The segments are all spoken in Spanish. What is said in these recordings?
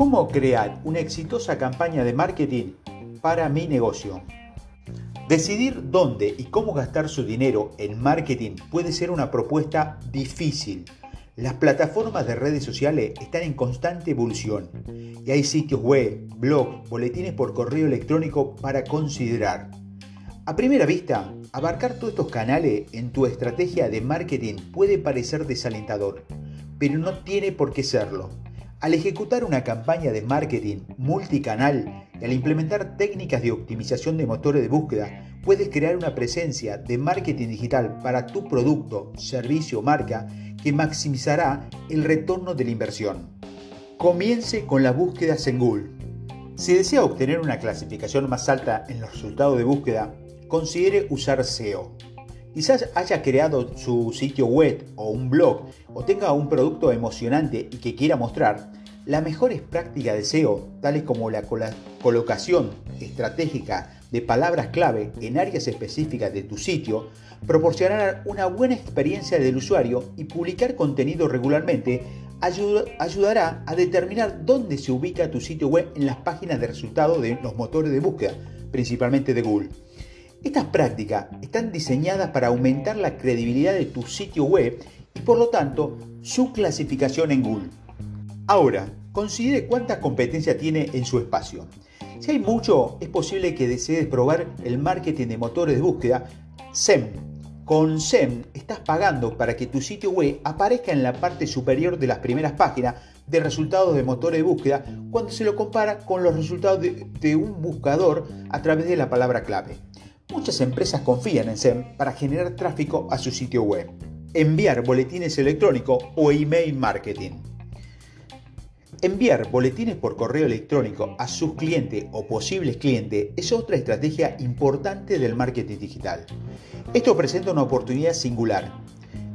¿Cómo crear una exitosa campaña de marketing para mi negocio? Decidir dónde y cómo gastar su dinero en marketing puede ser una propuesta difícil. Las plataformas de redes sociales están en constante evolución y hay sitios web, blogs, boletines por correo electrónico para considerar. A primera vista, abarcar todos estos canales en tu estrategia de marketing puede parecer desalentador, pero no tiene por qué serlo. Al ejecutar una campaña de marketing multicanal y al implementar técnicas de optimización de motores de búsqueda, puedes crear una presencia de marketing digital para tu producto, servicio o marca que maximizará el retorno de la inversión. Comience con las búsquedas en Google. Si desea obtener una clasificación más alta en los resultados de búsqueda, considere usar SEO. Quizás haya creado su sitio web o un blog o tenga un producto emocionante y que quiera mostrar. Las mejores prácticas de SEO, tales como la colocación estratégica de palabras clave en áreas específicas de tu sitio, proporcionarán una buena experiencia del usuario y publicar contenido regularmente ayudará a determinar dónde se ubica tu sitio web en las páginas de resultados de los motores de búsqueda, principalmente de Google. Estas prácticas están diseñadas para aumentar la credibilidad de tu sitio web y por lo tanto su clasificación en Google. Ahora, considere cuánta competencia tiene en su espacio. Si hay mucho, es posible que desees probar el marketing de motores de búsqueda SEM. Con SEM estás pagando para que tu sitio web aparezca en la parte superior de las primeras páginas de resultados de motores de búsqueda cuando se lo compara con los resultados de, de un buscador a través de la palabra clave. Muchas empresas confían en SEM para generar tráfico a su sitio web. Enviar boletines electrónicos o email marketing. Enviar boletines por correo electrónico a sus clientes o posibles clientes es otra estrategia importante del marketing digital. Esto presenta una oportunidad singular.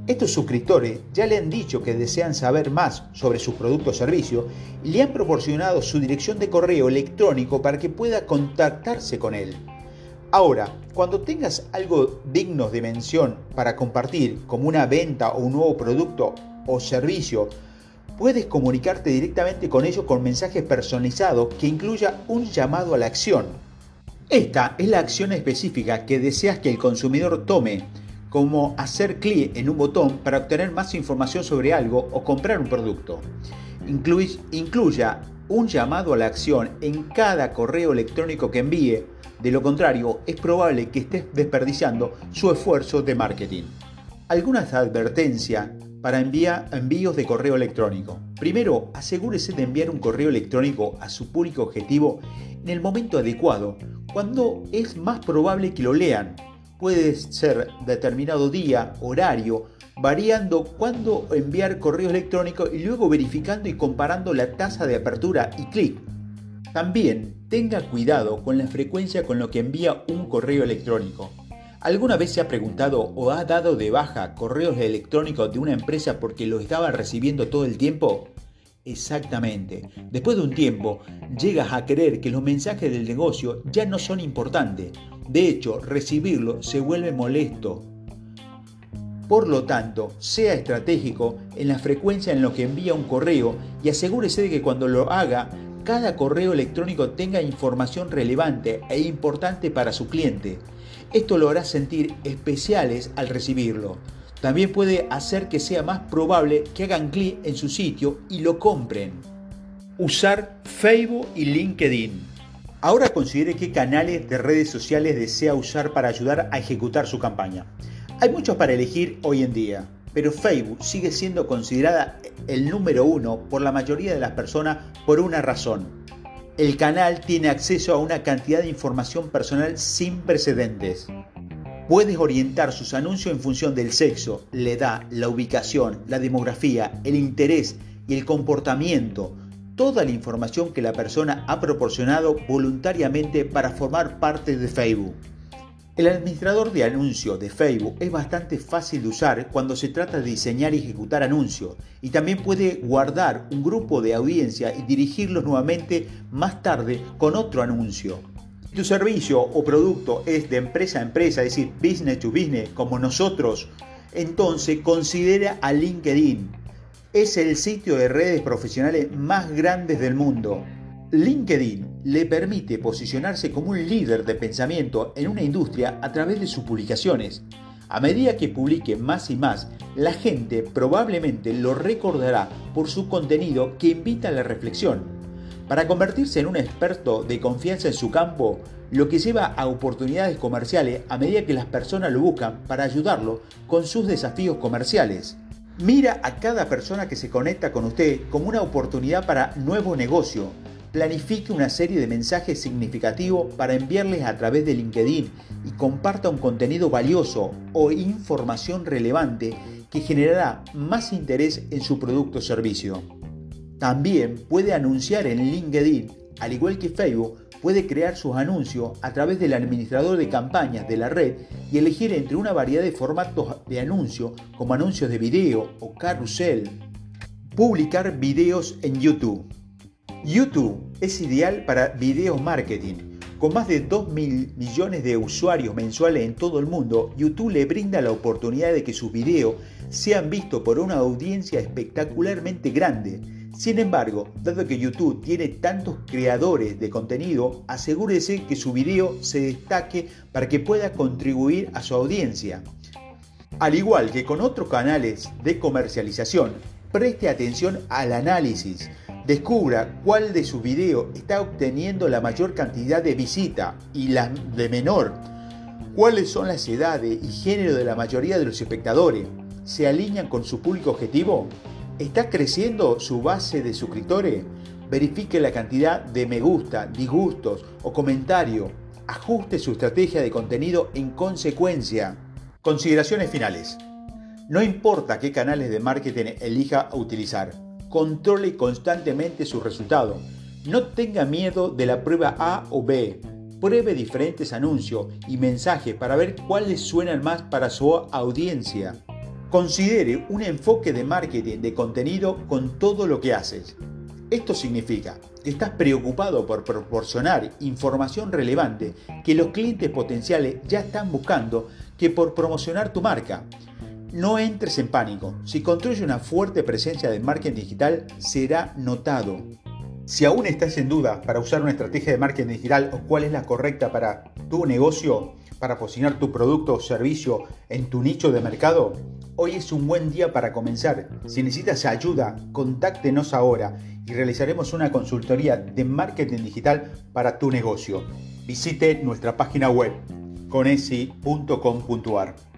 Estos suscriptores ya le han dicho que desean saber más sobre su producto o servicio y le han proporcionado su dirección de correo electrónico para que pueda contactarse con él. Ahora, cuando tengas algo digno de mención para compartir, como una venta o un nuevo producto o servicio, puedes comunicarte directamente con ellos con mensajes personalizados que incluya un llamado a la acción. Esta es la acción específica que deseas que el consumidor tome, como hacer clic en un botón para obtener más información sobre algo o comprar un producto. incluya un llamado a la acción en cada correo electrónico que envíe de lo contrario, es probable que estés desperdiciando su esfuerzo de marketing. Algunas advertencias para enviar envíos de correo electrónico. Primero, asegúrese de enviar un correo electrónico a su público objetivo en el momento adecuado, cuando es más probable que lo lean. Puede ser determinado día, horario, variando cuándo enviar correo electrónico y luego verificando y comparando la tasa de apertura y clic también tenga cuidado con la frecuencia con lo que envía un correo electrónico. ¿Alguna vez se ha preguntado o ha dado de baja correos electrónicos de una empresa porque lo estaba recibiendo todo el tiempo? Exactamente. Después de un tiempo, llegas a creer que los mensajes del negocio ya no son importantes. De hecho, recibirlo se vuelve molesto. Por lo tanto, sea estratégico en la frecuencia en lo que envía un correo y asegúrese de que cuando lo haga cada correo electrónico tenga información relevante e importante para su cliente. Esto lo hará sentir especiales al recibirlo. También puede hacer que sea más probable que hagan clic en su sitio y lo compren. Usar Facebook y LinkedIn. Ahora considere qué canales de redes sociales desea usar para ayudar a ejecutar su campaña. Hay muchos para elegir hoy en día pero Facebook sigue siendo considerada el número uno por la mayoría de las personas por una razón. El canal tiene acceso a una cantidad de información personal sin precedentes. Puedes orientar sus anuncios en función del sexo, la edad, la ubicación, la demografía, el interés y el comportamiento, toda la información que la persona ha proporcionado voluntariamente para formar parte de Facebook. El administrador de anuncios de Facebook es bastante fácil de usar cuando se trata de diseñar y ejecutar anuncios y también puede guardar un grupo de audiencia y dirigirlos nuevamente más tarde con otro anuncio. Si tu servicio o producto es de empresa a empresa, es decir, business to business como nosotros, entonces considera a LinkedIn. es el sitio de redes profesionales más grandes del mundo. LinkedIn le permite posicionarse como un líder de pensamiento en una industria a través de sus publicaciones. A medida que publique más y más, la gente probablemente lo recordará por su contenido que invita a la reflexión. Para convertirse en un experto de confianza en su campo, lo que lleva a oportunidades comerciales a medida que las personas lo buscan para ayudarlo con sus desafíos comerciales. Mira a cada persona que se conecta con usted como una oportunidad para nuevo negocio. Planifique una serie de mensajes significativos para enviarles a través de LinkedIn y comparta un contenido valioso o información relevante que generará más interés en su producto o servicio. También puede anunciar en LinkedIn, al igual que Facebook, puede crear sus anuncios a través del administrador de campañas de la red y elegir entre una variedad de formatos de anuncio como anuncios de video o carrusel. Publicar videos en YouTube. YouTube es ideal para video marketing. Con más de 2 mil millones de usuarios mensuales en todo el mundo, YouTube le brinda la oportunidad de que sus videos sean vistos por una audiencia espectacularmente grande sin embargo, dado que YouTube tiene tantos creadores de contenido, asegúrese que su video se destaque para que pueda contribuir a su audiencia. Al igual que con otros canales de comercialización, preste atención al análisis. Descubra cuál de sus videos está obteniendo la mayor cantidad de visita y la de menor. ¿Cuáles son las edades y género de la mayoría de los espectadores? ¿Se alinean con su público objetivo? ¿Está creciendo su base de suscriptores? Verifique la cantidad de me gusta, disgustos o comentarios. Ajuste su estrategia de contenido en consecuencia. Consideraciones finales. No importa qué canales de marketing elija utilizar, controle constantemente sus resultados. No tenga miedo de la prueba A o B. Pruebe diferentes anuncios y mensajes para ver cuáles suenan más para su audiencia. Considere un enfoque de marketing de contenido con todo lo que haces. Esto significa que estás preocupado por proporcionar información relevante que los clientes potenciales ya están buscando que por promocionar tu marca. No entres en pánico. Si construye una fuerte presencia de marketing digital, será notado. Si aún estás en duda para usar una estrategia de marketing digital o cuál es la correcta para tu negocio, para posicionar tu producto o servicio en tu nicho de mercado, Hoy es un buen día para comenzar. Si necesitas ayuda, contáctenos ahora y realizaremos una consultoría de marketing digital para tu negocio. Visite nuestra página web conesi.com.ar.